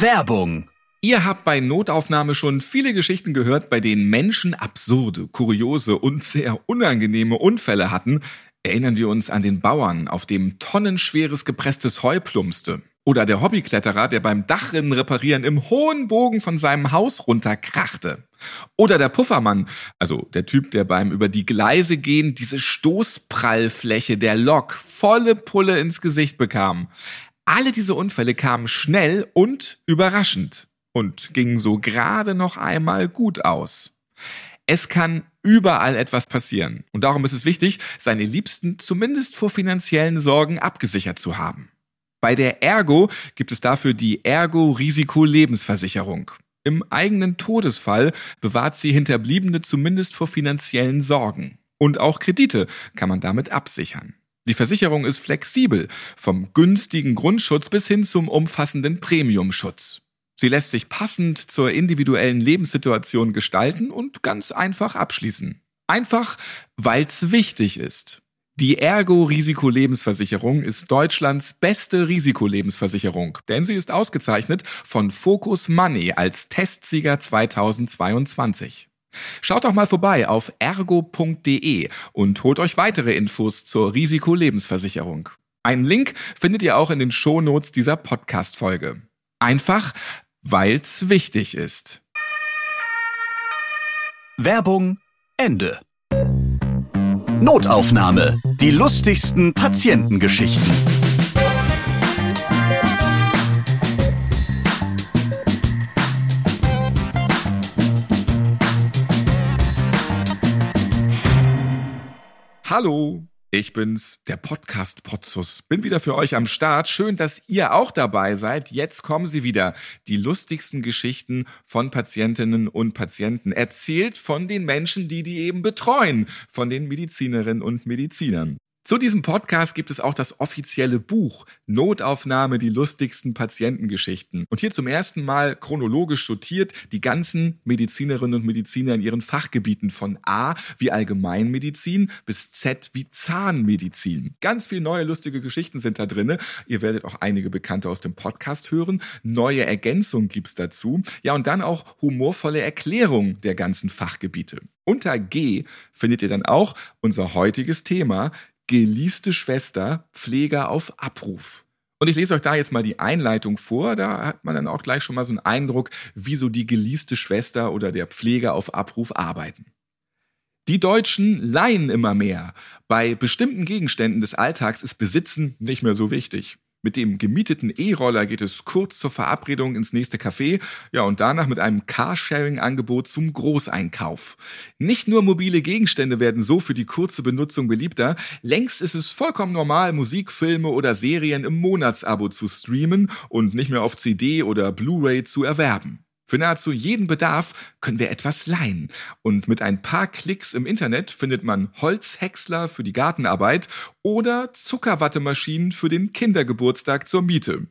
Werbung Ihr habt bei Notaufnahme schon viele Geschichten gehört, bei denen Menschen absurde, kuriose und sehr unangenehme Unfälle hatten. Erinnern wir uns an den Bauern, auf dem tonnenschweres gepresstes Heu plumpste. Oder der Hobbykletterer, der beim Dachrinnen reparieren im hohen Bogen von seinem Haus runterkrachte. Oder der Puffermann, also der Typ, der beim über die Gleise gehen diese Stoßprallfläche der Lok volle Pulle ins Gesicht bekam. Alle diese Unfälle kamen schnell und überraschend und gingen so gerade noch einmal gut aus. Es kann überall etwas passieren und darum ist es wichtig, seine Liebsten zumindest vor finanziellen Sorgen abgesichert zu haben. Bei der Ergo gibt es dafür die Ergo Risiko Lebensversicherung. Im eigenen Todesfall bewahrt sie Hinterbliebene zumindest vor finanziellen Sorgen. Und auch Kredite kann man damit absichern. Die Versicherung ist flexibel, vom günstigen Grundschutz bis hin zum umfassenden Premiumschutz. Sie lässt sich passend zur individuellen Lebenssituation gestalten und ganz einfach abschließen. Einfach, weil's wichtig ist. Die Ergo Risikolebensversicherung ist Deutschlands beste Risikolebensversicherung, denn sie ist ausgezeichnet von Focus Money als Testsieger 2022. Schaut doch mal vorbei auf ergo.de und holt euch weitere Infos zur Risikolebensversicherung. Einen Link findet ihr auch in den Shownotes dieser Podcast-Folge. Einfach, weil's wichtig ist. Werbung Ende. Notaufnahme. Die lustigsten Patientengeschichten. Hallo, ich bin's, der Podcast Potzus. Bin wieder für euch am Start. Schön, dass ihr auch dabei seid. Jetzt kommen sie wieder. Die lustigsten Geschichten von Patientinnen und Patienten. Erzählt von den Menschen, die die eben betreuen. Von den Medizinerinnen und Medizinern. Zu diesem Podcast gibt es auch das offizielle Buch Notaufnahme, die lustigsten Patientengeschichten. Und hier zum ersten Mal chronologisch sortiert die ganzen Medizinerinnen und Mediziner in ihren Fachgebieten von A wie Allgemeinmedizin bis Z wie Zahnmedizin. Ganz viel neue lustige Geschichten sind da drinne. Ihr werdet auch einige Bekannte aus dem Podcast hören. Neue Ergänzungen gibt's dazu. Ja, und dann auch humorvolle Erklärungen der ganzen Fachgebiete. Unter G findet ihr dann auch unser heutiges Thema, gelieste Schwester, Pfleger auf Abruf. Und ich lese euch da jetzt mal die Einleitung vor. Da hat man dann auch gleich schon mal so einen Eindruck, wie so die gelieste Schwester oder der Pfleger auf Abruf arbeiten. Die Deutschen leihen immer mehr. Bei bestimmten Gegenständen des Alltags ist Besitzen nicht mehr so wichtig. Mit dem gemieteten E-Roller geht es kurz zur Verabredung ins nächste Café, ja und danach mit einem Carsharing-Angebot zum Großeinkauf. Nicht nur mobile Gegenstände werden so für die kurze Benutzung beliebter, längst ist es vollkommen normal, Musik, Filme oder Serien im Monatsabo zu streamen und nicht mehr auf CD oder Blu-ray zu erwerben. Für nahezu jeden Bedarf können wir etwas leihen. Und mit ein paar Klicks im Internet findet man Holzhäcksler für die Gartenarbeit oder Zuckerwattemaschinen für den Kindergeburtstag zur Miete.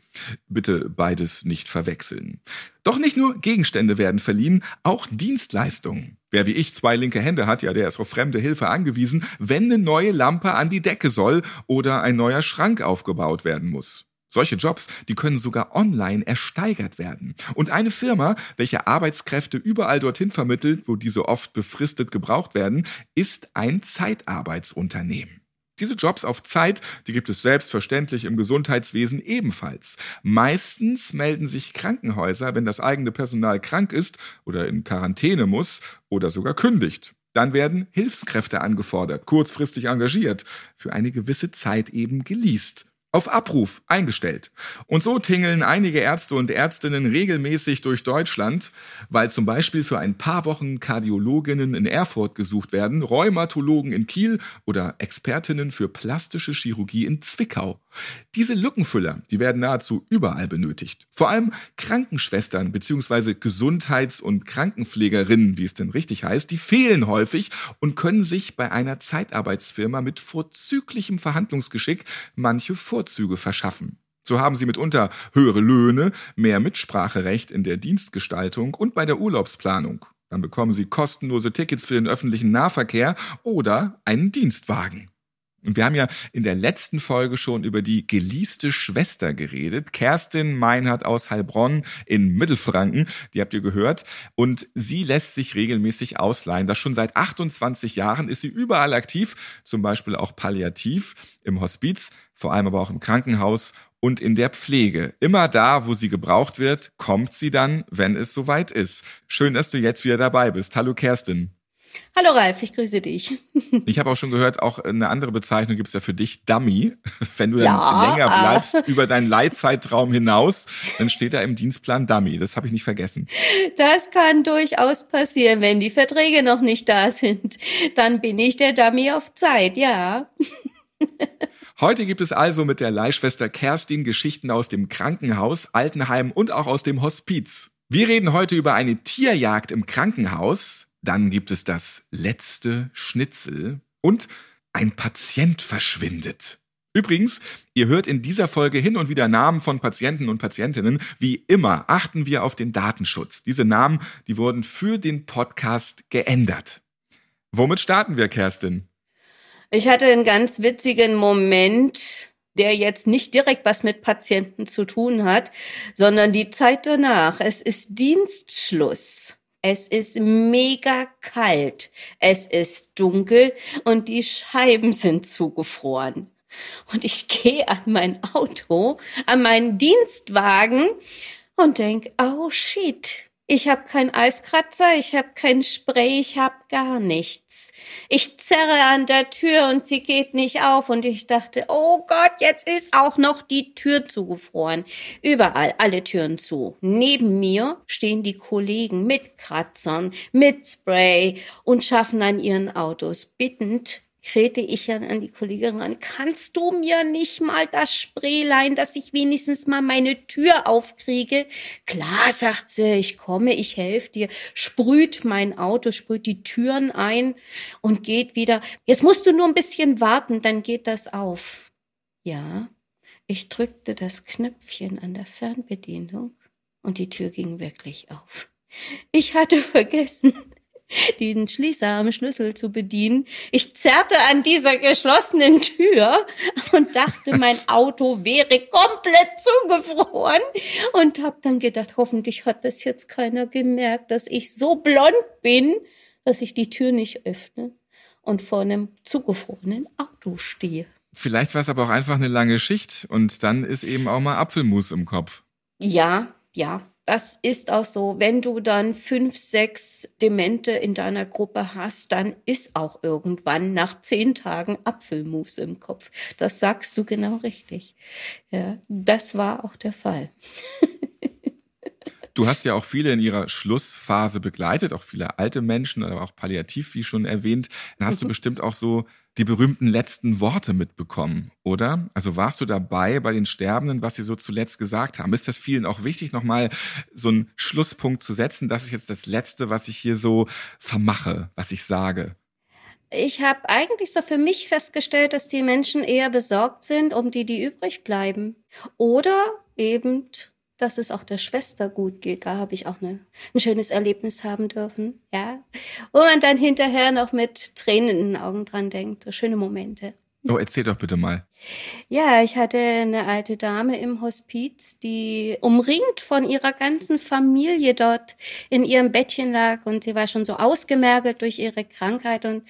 Bitte beides nicht verwechseln. Doch nicht nur Gegenstände werden verliehen, auch Dienstleistungen. Wer wie ich zwei linke Hände hat, ja, der ist auf fremde Hilfe angewiesen, wenn eine neue Lampe an die Decke soll oder ein neuer Schrank aufgebaut werden muss. Solche Jobs, die können sogar online ersteigert werden. Und eine Firma, welche Arbeitskräfte überall dorthin vermittelt, wo diese oft befristet gebraucht werden, ist ein Zeitarbeitsunternehmen. Diese Jobs auf Zeit, die gibt es selbstverständlich im Gesundheitswesen ebenfalls. Meistens melden sich Krankenhäuser, wenn das eigene Personal krank ist oder in Quarantäne muss oder sogar kündigt. Dann werden Hilfskräfte angefordert, kurzfristig engagiert, für eine gewisse Zeit eben geleast auf Abruf eingestellt. Und so tingeln einige Ärzte und Ärztinnen regelmäßig durch Deutschland, weil zum Beispiel für ein paar Wochen Kardiologinnen in Erfurt gesucht werden, Rheumatologen in Kiel oder Expertinnen für plastische Chirurgie in Zwickau. Diese Lückenfüller, die werden nahezu überall benötigt. Vor allem Krankenschwestern bzw. Gesundheits- und Krankenpflegerinnen, wie es denn richtig heißt, die fehlen häufig und können sich bei einer Zeitarbeitsfirma mit vorzüglichem Verhandlungsgeschick manche Vorzüge verschaffen. So haben sie mitunter höhere Löhne, mehr Mitspracherecht in der Dienstgestaltung und bei der Urlaubsplanung. Dann bekommen sie kostenlose Tickets für den öffentlichen Nahverkehr oder einen Dienstwagen. Und wir haben ja in der letzten Folge schon über die geleaste Schwester geredet. Kerstin Meinhardt aus Heilbronn in Mittelfranken. Die habt ihr gehört. Und sie lässt sich regelmäßig ausleihen. Das schon seit 28 Jahren ist sie überall aktiv. Zum Beispiel auch palliativ im Hospiz, vor allem aber auch im Krankenhaus und in der Pflege. Immer da, wo sie gebraucht wird, kommt sie dann, wenn es soweit ist. Schön, dass du jetzt wieder dabei bist. Hallo Kerstin. Hallo Ralf, ich grüße dich. Ich habe auch schon gehört, auch eine andere Bezeichnung gibt's ja für dich, Dummy. Wenn du ja. dann länger bleibst über deinen Leitzeitraum hinaus, dann steht da im Dienstplan Dummy. Das habe ich nicht vergessen. Das kann durchaus passieren, wenn die Verträge noch nicht da sind. Dann bin ich der Dummy auf Zeit, ja. Heute gibt es also mit der Leihschwester Kerstin Geschichten aus dem Krankenhaus, Altenheim und auch aus dem Hospiz. Wir reden heute über eine Tierjagd im Krankenhaus, dann gibt es das letzte Schnitzel und ein Patient verschwindet. Übrigens, ihr hört in dieser Folge hin und wieder Namen von Patienten und Patientinnen. Wie immer achten wir auf den Datenschutz. Diese Namen, die wurden für den Podcast geändert. Womit starten wir, Kerstin? Ich hatte einen ganz witzigen Moment, der jetzt nicht direkt was mit Patienten zu tun hat, sondern die Zeit danach. Es ist Dienstschluss. Es ist mega kalt. Es ist dunkel und die Scheiben sind zugefroren. Und ich gehe an mein Auto, an meinen Dienstwagen und denk, oh shit, ich habe keinen Eiskratzer, ich habe kein Spray, ich habe gar nichts. Ich zerre an der Tür und sie geht nicht auf und ich dachte, oh Gott, jetzt ist auch noch die Tür zugefroren. Überall alle Türen zu. Neben mir stehen die Kollegen mit Kratzern, mit Spray und schaffen an ihren Autos bittend krähte ich ja an die Kollegin ran, kannst du mir nicht mal das Spraylein, dass ich wenigstens mal meine Tür aufkriege? Klar, sagt sie, ich komme, ich helfe dir, sprüht mein Auto, sprüht die Türen ein und geht wieder. Jetzt musst du nur ein bisschen warten, dann geht das auf. Ja, ich drückte das Knöpfchen an der Fernbedienung und die Tür ging wirklich auf. Ich hatte vergessen, den Schließer am Schlüssel zu bedienen. Ich zerrte an dieser geschlossenen Tür und dachte, mein Auto wäre komplett zugefroren und habe dann gedacht, hoffentlich hat das jetzt keiner gemerkt, dass ich so blond bin, dass ich die Tür nicht öffne und vor einem zugefrorenen Auto stehe. Vielleicht war es aber auch einfach eine lange Schicht und dann ist eben auch mal Apfelmus im Kopf. Ja, ja, das ist auch so, wenn du dann fünf, sechs Demente in deiner Gruppe hast, dann ist auch irgendwann nach zehn Tagen Apfelmus im Kopf. Das sagst du genau richtig. Ja, das war auch der Fall. Du hast ja auch viele in ihrer Schlussphase begleitet, auch viele alte Menschen, aber auch palliativ, wie schon erwähnt. Dann hast du mhm. bestimmt auch so die berühmten letzten Worte mitbekommen, oder? Also warst du dabei bei den Sterbenden, was sie so zuletzt gesagt haben? Ist das vielen auch wichtig, nochmal so einen Schlusspunkt zu setzen? Das ist jetzt das Letzte, was ich hier so vermache, was ich sage. Ich habe eigentlich so für mich festgestellt, dass die Menschen eher besorgt sind um die, die übrig bleiben. Oder eben dass es auch der Schwester gut geht. Da habe ich auch eine, ein schönes Erlebnis haben dürfen, ja. Wo man dann hinterher noch mit Tränen in den Augen dran denkt. So schöne Momente. Oh, erzähl doch bitte mal. Ja, ich hatte eine alte Dame im Hospiz, die umringt von ihrer ganzen Familie dort in ihrem Bettchen lag und sie war schon so ausgemergelt durch ihre Krankheit und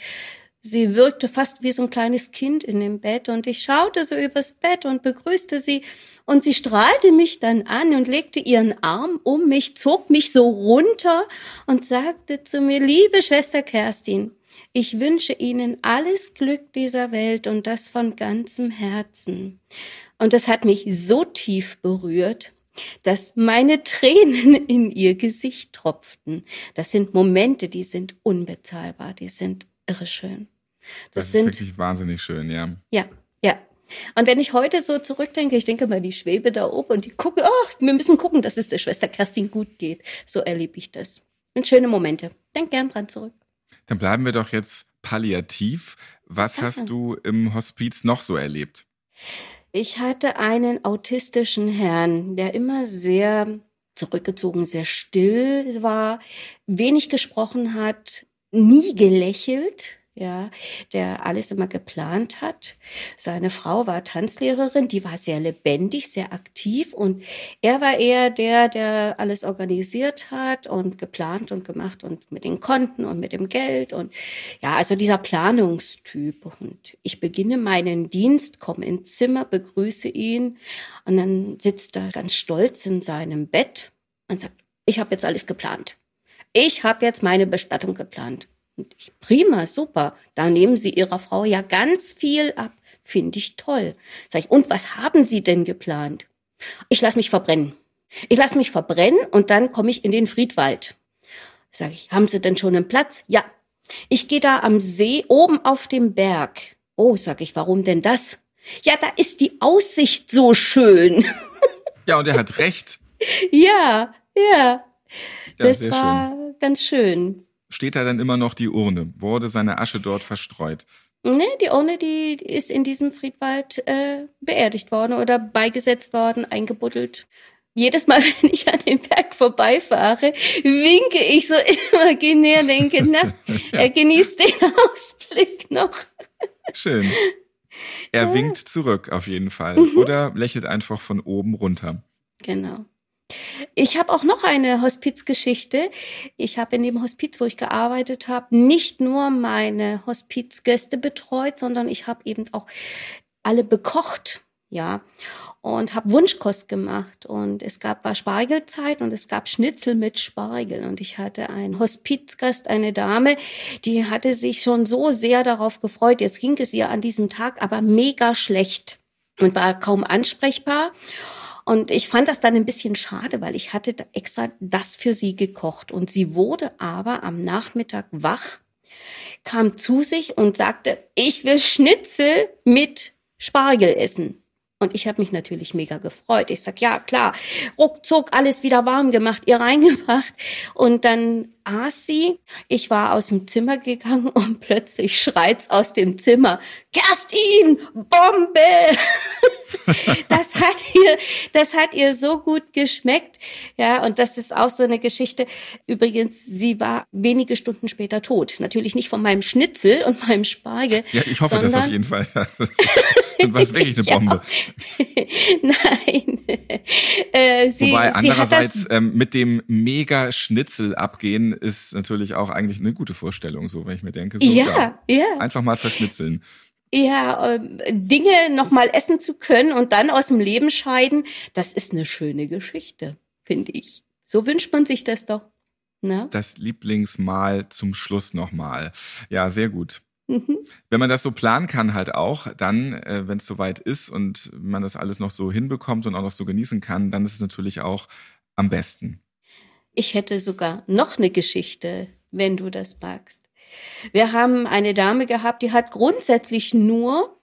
sie wirkte fast wie so ein kleines Kind in dem Bett und ich schaute so übers Bett und begrüßte sie und sie strahlte mich dann an und legte ihren Arm um mich, zog mich so runter und sagte zu mir, liebe Schwester Kerstin, ich wünsche Ihnen alles Glück dieser Welt und das von ganzem Herzen. Und das hat mich so tief berührt, dass meine Tränen in ihr Gesicht tropften. Das sind Momente, die sind unbezahlbar, die sind irre schön. Das, das ist sind, wirklich wahnsinnig schön, ja. Ja, ja. Und wenn ich heute so zurückdenke, ich denke mal, die Schwebe da oben und die gucke, oh, wir müssen gucken, dass es der Schwester Kerstin gut geht. So erlebe ich das. Und schöne Momente. Denk gern dran zurück. Dann bleiben wir doch jetzt palliativ. Was Danke. hast du im Hospiz noch so erlebt? Ich hatte einen autistischen Herrn, der immer sehr zurückgezogen, sehr still war, wenig gesprochen hat, nie gelächelt, ja, der alles immer geplant hat. Seine Frau war Tanzlehrerin, die war sehr lebendig, sehr aktiv und er war eher der, der alles organisiert hat und geplant und gemacht und mit den Konten und mit dem Geld und ja, also dieser Planungstyp. Und ich beginne meinen Dienst, komme ins Zimmer, begrüße ihn und dann sitzt er ganz stolz in seinem Bett und sagt, ich habe jetzt alles geplant. Ich habe jetzt meine Bestattung geplant. Prima, super. Da nehmen Sie Ihrer Frau ja ganz viel ab. Finde ich toll. Sag ich, und was haben Sie denn geplant? Ich lasse mich verbrennen. Ich lasse mich verbrennen und dann komme ich in den Friedwald. Sag ich, haben Sie denn schon einen Platz? Ja. Ich gehe da am See oben auf dem Berg. Oh, sag ich, warum denn das? Ja, da ist die Aussicht so schön. Ja, und er hat recht. ja, ja. Ja, das war schön. ganz schön. Steht da dann immer noch die Urne? Wurde seine Asche dort verstreut? Nee, die Urne, die ist in diesem Friedwald äh, beerdigt worden oder beigesetzt worden, eingebuddelt. Jedes Mal, wenn ich an dem Berg vorbeifahre, winke ich so imaginär, denke, na, er genießt den Ausblick noch. Schön. Er winkt zurück auf jeden Fall Mhm. oder lächelt einfach von oben runter. Genau. Ich habe auch noch eine Hospizgeschichte. Ich habe in dem Hospiz, wo ich gearbeitet habe, nicht nur meine Hospizgäste betreut, sondern ich habe eben auch alle bekocht, ja, und habe Wunschkost gemacht. Und es gab war Spargelzeit und es gab Schnitzel mit Spargel. Und ich hatte einen Hospizgast, eine Dame, die hatte sich schon so sehr darauf gefreut. Jetzt ging es ihr an diesem Tag aber mega schlecht und war kaum ansprechbar. Und ich fand das dann ein bisschen schade, weil ich hatte extra das für sie gekocht. Und sie wurde aber am Nachmittag wach, kam zu sich und sagte, ich will Schnitzel mit Spargel essen. Und ich habe mich natürlich mega gefreut. Ich sag, ja klar, ruckzuck alles wieder warm gemacht, ihr reingebracht. Und dann aß sie. Ich war aus dem Zimmer gegangen und plötzlich schreit's aus dem Zimmer, Kerstin, Bombe! das hat ihr, das hat ihr so gut geschmeckt. Ja, und das ist auch so eine Geschichte. Übrigens, sie war wenige Stunden später tot. Natürlich nicht von meinem Schnitzel und meinem Spargel. Ja, ich hoffe das auf jeden Fall. Das war wirklich eine. Bombe. Nein. Äh, sie, Wobei andererseits das, ähm, mit dem mega Schnitzel abgehen ist natürlich auch eigentlich eine gute Vorstellung, so wenn ich mir denke, so, ja, ja, einfach mal verschnitzeln. ja, ähm, Dinge nochmal essen zu können und dann aus dem Leben scheiden, das ist eine schöne Geschichte, finde ich. So wünscht man sich das doch. Ne? Das Lieblingsmahl zum Schluss nochmal. Ja, sehr gut. Mhm. Wenn man das so planen kann, halt auch, dann, äh, wenn es soweit ist und man das alles noch so hinbekommt und auch noch so genießen kann, dann ist es natürlich auch am besten. Ich hätte sogar noch eine Geschichte, wenn du das magst. Wir haben eine Dame gehabt, die hat grundsätzlich nur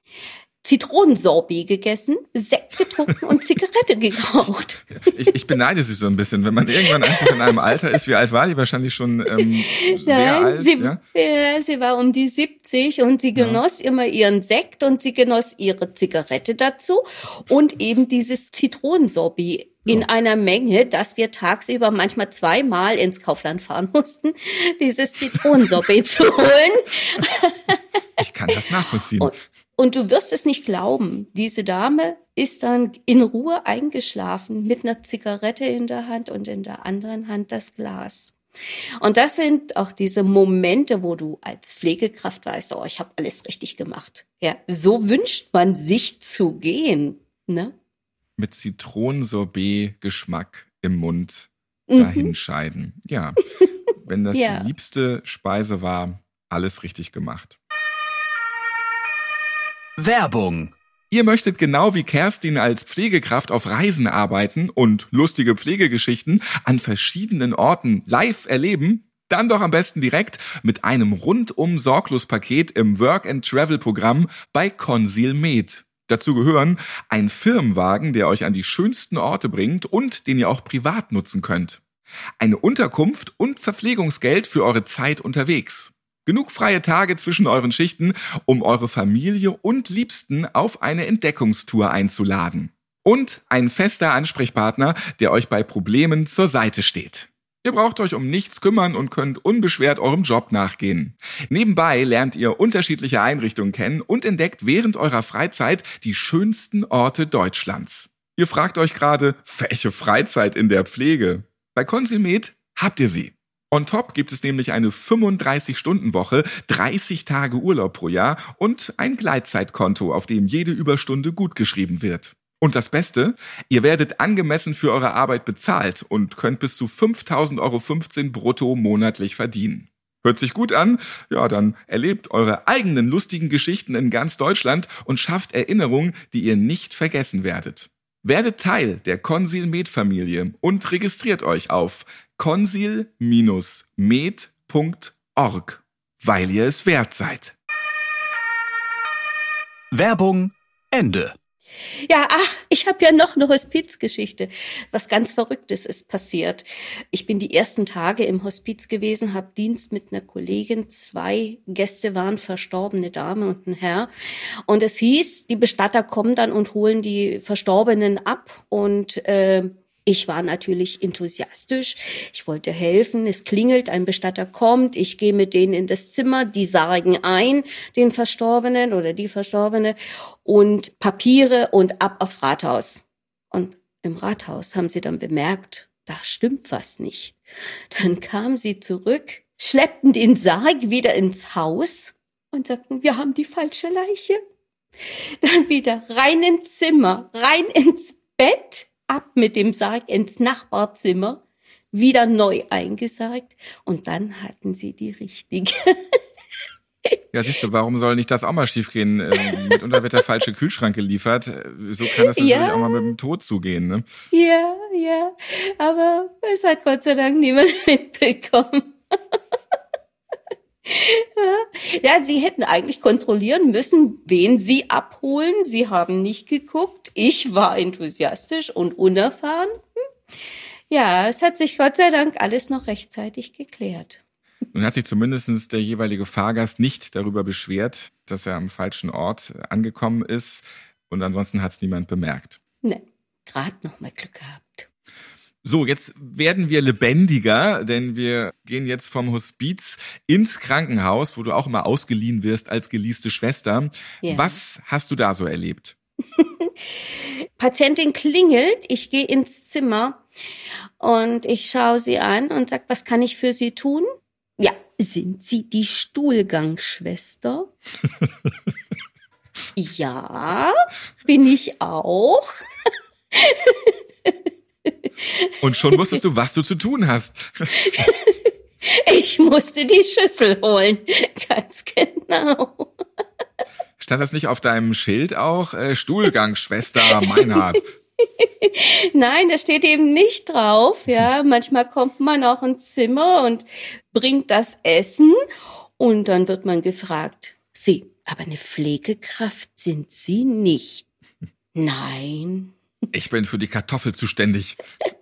Zitronensorbet gegessen, Sekt getrunken und Zigarette geraucht. Ich, ich beneide sie so ein bisschen, wenn man irgendwann einfach in einem Alter ist, wie alt war die? Wahrscheinlich schon ähm, sehr alt. sie, ja? ja, sie war um die 70 und sie genoss immer ihren Sekt und sie genoss ihre Zigarette dazu und eben dieses Zitronensorbet in Ja. einer Menge, dass wir tagsüber manchmal zweimal ins Kaufland fahren mussten, dieses Zitronensorbet zu holen. Ich kann das nachvollziehen. Und, und du wirst es nicht glauben, diese Dame ist dann in Ruhe eingeschlafen mit einer Zigarette in der Hand und in der anderen Hand das Glas. Und das sind auch diese Momente, wo du als Pflegekraft weißt, oh, ich habe alles richtig gemacht. Ja, so wünscht man sich zu gehen, ne? Mit Zitronensorbet-Geschmack im Mund Mhm. dahinscheiden. Ja, wenn das Ja. die liebste Speise war, alles richtig gemacht. Werbung. Ihr möchtet genau wie Kerstin als Pflegekraft auf Reisen arbeiten und lustige Pflegegeschichten an verschiedenen Orten live erleben? Dann doch am besten direkt mit einem rundum sorglos Paket im Work and Travel Programm bei Consil Med. Dazu gehören ein Firmenwagen, der euch an die schönsten Orte bringt und den ihr auch privat nutzen könnt. Eine Unterkunft und Verpflegungsgeld für eure Zeit unterwegs. Genug freie Tage zwischen euren Schichten, um eure Familie und Liebsten auf eine Entdeckungstour einzuladen. Und ein fester Ansprechpartner, der euch bei Problemen zur Seite steht. Ihr braucht euch um nichts kümmern und könnt unbeschwert eurem Job nachgehen. Nebenbei lernt ihr unterschiedliche Einrichtungen kennen und entdeckt während eurer Freizeit die schönsten Orte Deutschlands. Ihr fragt euch gerade, welche Freizeit in der Pflege? Bei Consilmed habt ihr sie. On top gibt es nämlich eine 35-Stunden-Woche, 30 Tage Urlaub pro Jahr und ein Gleitzeitkonto, auf dem jede Überstunde gutgeschrieben wird. Und das Beste, ihr werdet angemessen für eure Arbeit bezahlt und könnt bis zu 5.000,15 Euro brutto monatlich verdienen. Hört sich gut an? Ja, dann erlebt eure eigenen lustigen Geschichten in ganz Deutschland und schafft Erinnerungen, die ihr nicht vergessen werdet. Werdet Teil der Consil Med Familie und registriert euch auf consil-med.org, weil ihr es wert seid. Werbung Ende. Ja, ach, ich habe ja noch eine Hospizgeschichte. Was ganz Verrücktes ist passiert. Ich bin die ersten Tage im Hospiz gewesen, habe Dienst mit einer Kollegin. Zwei Gäste waren verstorbene Dame und ein Herr. Und es hieß, die Bestatter kommen dann und holen die Verstorbenen ab. Und äh, ich war natürlich enthusiastisch. Ich wollte helfen. Es klingelt, ein Bestatter kommt. Ich gehe mit denen in das Zimmer. Die sagen ein, den Verstorbenen oder die Verstorbene und Papiere und ab aufs Rathaus. Und im Rathaus haben sie dann bemerkt, da stimmt was nicht. Dann kamen sie zurück, schleppten den Sarg wieder ins Haus und sagten, wir haben die falsche Leiche. Dann wieder rein ins Zimmer, rein ins Bett ab mit dem Sarg ins Nachbarzimmer, wieder neu eingesargt und dann hatten sie die richtige. Ja, siehst du, warum soll nicht das auch mal schiefgehen? Ähm, mitunter wird der falsche Kühlschrank geliefert. So kann das natürlich ja. auch mal mit dem Tod zugehen, ne? Ja, ja. Aber es hat Gott sei Dank niemand mitbekommen. ja, sie hätten eigentlich kontrollieren müssen, wen sie abholen. Sie haben nicht geguckt. Ich war enthusiastisch und unerfahren. Hm. Ja, es hat sich Gott sei Dank alles noch rechtzeitig geklärt. Nun hat sich zumindest der jeweilige Fahrgast nicht darüber beschwert, dass er am falschen Ort angekommen ist. Und ansonsten hat es niemand bemerkt. Ne, gerade noch mal Glück gehabt. So, jetzt werden wir lebendiger, denn wir gehen jetzt vom Hospiz ins Krankenhaus, wo du auch immer ausgeliehen wirst als geleaste Schwester. Ja. Was hast du da so erlebt? Patientin klingelt, ich gehe ins Zimmer und ich schaue sie an und sag, was kann ich für Sie tun? Ja, sind Sie die Stuhlgangschwester? ja, bin ich auch. Und schon wusstest du, was du zu tun hast. Ich musste die Schüssel holen. Ganz genau. Stand das nicht auf deinem Schild auch? Äh, Stuhlgang, Schwester Meinhard. Nein, das steht eben nicht drauf. Ja, manchmal kommt man auch ins Zimmer und bringt das Essen und dann wird man gefragt, Sie, aber eine Pflegekraft sind Sie nicht. Nein, ich bin für die Kartoffel zuständig.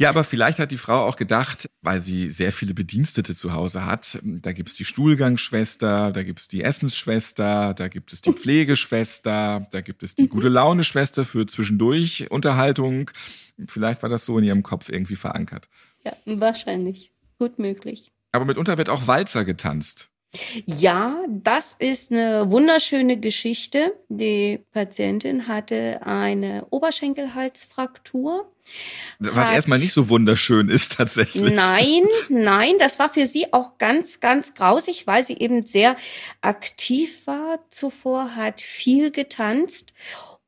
Ja, aber vielleicht hat die Frau auch gedacht, weil sie sehr viele Bedienstete zu Hause hat, da gibt's die Stuhlgangsschwester, da gibt's die Essensschwester, da gibt es die Pflegeschwester, da gibt es die gute Laune-Schwester für zwischendurch Unterhaltung. Vielleicht war das so in ihrem Kopf irgendwie verankert. Ja, wahrscheinlich. Gut möglich. Aber mitunter wird auch Walzer getanzt. Ja, das ist eine wunderschöne Geschichte. Die Patientin hatte eine Oberschenkelhalsfraktur. Was hat, erstmal nicht so wunderschön ist tatsächlich. Nein, nein, das war für sie auch ganz, ganz grausig, weil sie eben sehr aktiv war zuvor, hat viel getanzt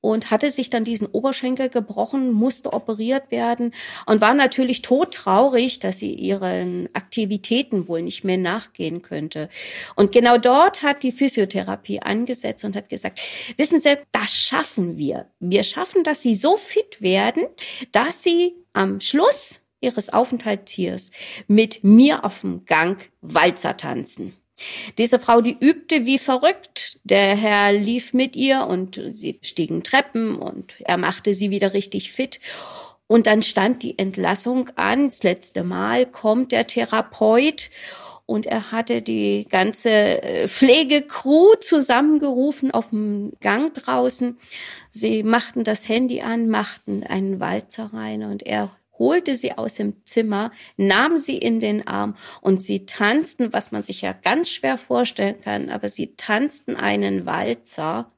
und hatte sich dann diesen Oberschenkel gebrochen, musste operiert werden und war natürlich todtraurig, dass sie ihren Aktivitäten wohl nicht mehr nachgehen könnte. Und genau dort hat die Physiotherapie angesetzt und hat gesagt, wissen Sie, das schaffen wir. Wir schaffen, dass Sie so fit werden, dass Sie am Schluss Ihres Aufenthaltshiers mit mir auf dem Gang Walzer tanzen. Diese Frau, die übte wie verrückt. Der Herr lief mit ihr und sie stiegen Treppen und er machte sie wieder richtig fit. Und dann stand die Entlassung an. Das letzte Mal kommt der Therapeut und er hatte die ganze äh, Pflegecrew zusammengerufen auf dem Gang draußen. Sie machten das Handy an, machten einen Walzer rein und er holte sie aus dem Zimmer, nahm sie in den Arm und sie tanzten, was man sich ja ganz schwer vorstellen kann, aber sie tanzten einen Walzer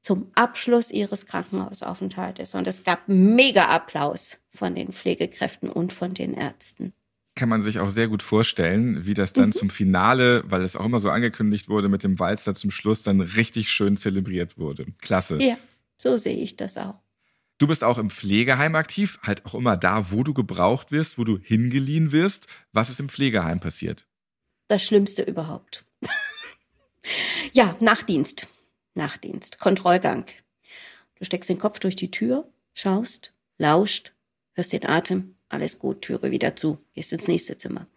zum Abschluss ihres Krankenhausaufenthaltes. Und es gab mega Applaus von den Pflegekräften und von den Ärzten kann man sich auch sehr gut vorstellen, wie das dann mhm. zum Finale, weil es auch immer so angekündigt wurde, mit dem Walzer zum Schluss dann richtig schön zelebriert wurde. Klasse. Ja, so sehe ich das auch. Du bist auch im Pflegeheim aktiv, halt auch immer da, wo du gebraucht wirst, wo du hingeliehen wirst. Was ist im Pflegeheim passiert? Das Schlimmste überhaupt. ja, Nachtdienst. Nachtdienst. Kontrollgang. Du steckst den Kopf durch die Tür, schaust, lauscht, hörst den Atem, alles gut, Türe wieder zu, gehst ins nächste Zimmer.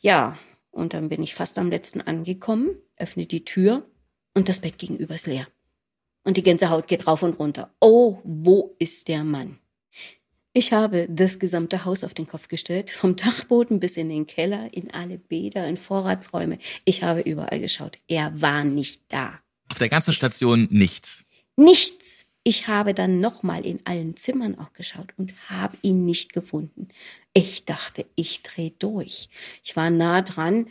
Ja, und dann bin ich fast am letzten angekommen, öffne die Tür und das Bett gegenüber ist leer. Und die Gänsehaut geht rauf und runter. Oh, wo ist der Mann? Ich habe das gesamte Haus auf den Kopf gestellt, vom Dachboden bis in den Keller, in alle Bäder, in Vorratsräume. Ich habe überall geschaut. Er war nicht da. Auf der ganzen Station nichts. Nichts. Ich habe dann nochmal in allen Zimmern auch geschaut und habe ihn nicht gefunden. Ich dachte, ich drehe durch. Ich war nah dran,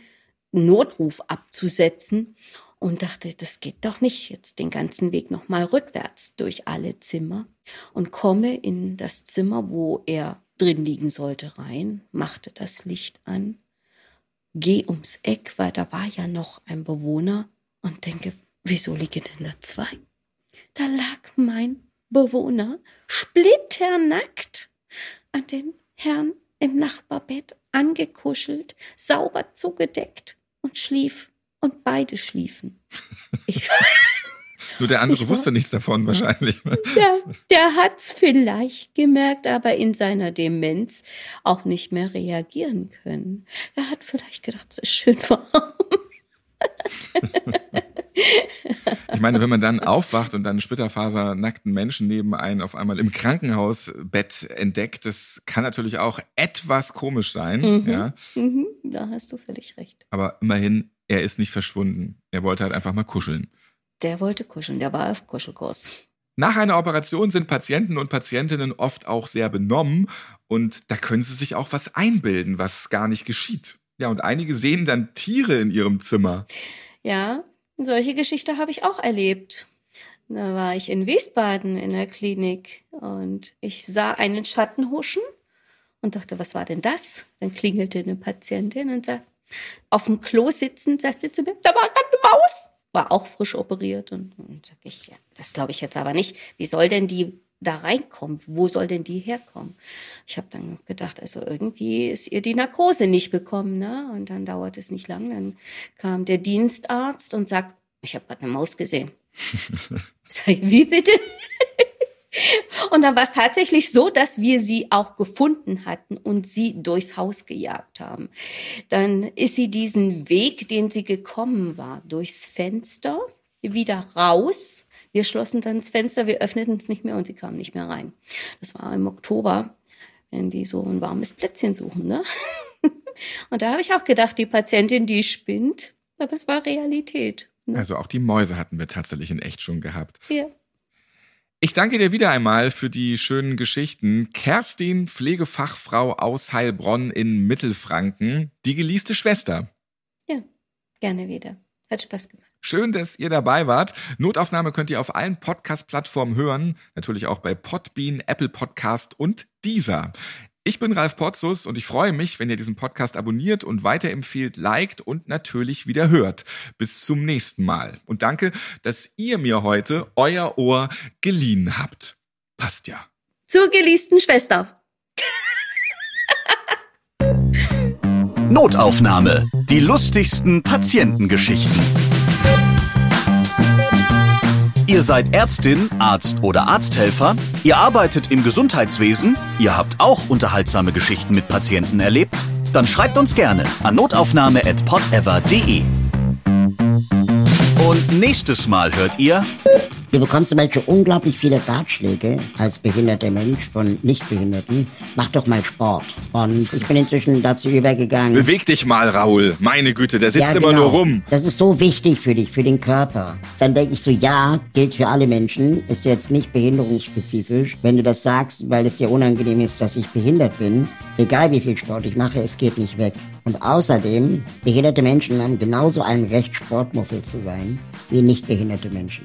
Notruf abzusetzen und dachte, das geht doch nicht jetzt den ganzen Weg nochmal rückwärts durch alle Zimmer und komme in das Zimmer, wo er drin liegen sollte, rein, machte das Licht an, geh ums Eck, weil da war ja noch ein Bewohner und denke, wieso liegen denn da zwei? Da lag mein Bewohner splitternackt an den Herrn im Nachbarbett angekuschelt, sauber zugedeckt und schlief und beide schliefen. Ich, Nur der andere wusste nichts davon wahrscheinlich. Ne? Der, der hat's vielleicht gemerkt, aber in seiner Demenz auch nicht mehr reagieren können. Er hat vielleicht gedacht, es ist schön warm. Ich meine, wenn man dann aufwacht und dann splitterfasernackten Menschen neben einen auf einmal im Krankenhausbett entdeckt, das kann natürlich auch etwas komisch sein. Mhm, ja. Mhm, da hast du völlig recht. Aber immerhin er ist nicht verschwunden. Er wollte halt einfach mal kuscheln. Der wollte kuscheln, der war auf Kuschelkurs. Nach einer Operation sind Patienten und Patientinnen oft auch sehr benommen und da können sie sich auch was einbilden, was gar nicht geschieht. Ja, und einige sehen dann Tiere in ihrem Zimmer. Ja, solche Geschichte habe ich auch erlebt. Da war ich in Wiesbaden in der Klinik und ich sah einen Schatten huschen und dachte, was war denn das? Dann klingelte eine Patientin und sagte, auf dem Klo sitzend, sagt sie zu mir, da war gerade eine Maus. War auch frisch operiert. Und, und sag ich, ja, das glaube ich jetzt aber nicht. Wie soll denn die da reinkommen? Wo soll denn die herkommen? Ich habe dann gedacht, also irgendwie ist ihr die Narkose nicht bekommen. Ne? Und dann dauert es nicht lang. Dann kam der Dienstarzt und sagt, ich habe gerade eine Maus gesehen. Sag ich, wie bitte? Und dann war es tatsächlich so, dass wir sie auch gefunden hatten und sie durchs Haus gejagt haben. Dann ist sie diesen Weg, den sie gekommen war, durchs Fenster wieder raus. Wir schlossen dann das Fenster, wir öffneten es nicht mehr und sie kam nicht mehr rein. Das war im Oktober, wenn die so ein warmes Plätzchen suchen, ne? Und da habe ich auch gedacht, die Patientin, die spinnt, aber es war Realität. Ne? Also auch die Mäuse hatten wir tatsächlich in echt schon gehabt. Ja. Ich danke dir wieder einmal für die schönen Geschichten. Kerstin, Pflegefachfrau aus Heilbronn in Mittelfranken, die geliebte Schwester. Ja, gerne wieder. Hat Spaß gemacht. Schön, dass ihr dabei wart. Notaufnahme könnt ihr auf allen Podcast-Plattformen hören. Natürlich auch bei Podbean, Apple Podcast und Deezer. Ich bin Ralf Potzus und ich freue mich, wenn ihr diesen Podcast abonniert und weiterempfehlt, liked und natürlich wieder hört. Bis zum nächsten Mal. Und danke, dass ihr mir heute euer Ohr geliehen habt. Passt ja. Zur geliebten Schwester. Notaufnahme. Die lustigsten Patientengeschichten. Ihr seid Ärztin, Arzt oder Arzthelfer, ihr arbeitet im Gesundheitswesen, ihr habt auch unterhaltsame Geschichten mit Patienten erlebt, dann schreibt uns gerne an notaufnahme@podever.de. Und nächstes Mal hört ihr Du bekommst zum Beispiel unglaublich viele Ratschläge als behinderter Mensch von Nichtbehinderten. Mach doch mal Sport. Und ich bin inzwischen dazu übergegangen. Beweg dich mal, Raoul. Meine Güte, der sitzt ja, immer nur rum. Das ist so wichtig für dich, für den Körper. Dann denke ich so, ja, gilt für alle Menschen, ist jetzt nicht behinderungsspezifisch. Wenn du das sagst, weil es dir unangenehm ist, dass ich behindert bin, egal wie viel Sport ich mache, es geht nicht weg. Und außerdem, behinderte Menschen haben genauso ein Recht, Sportmuffel zu sein, wie nicht behinderte Menschen.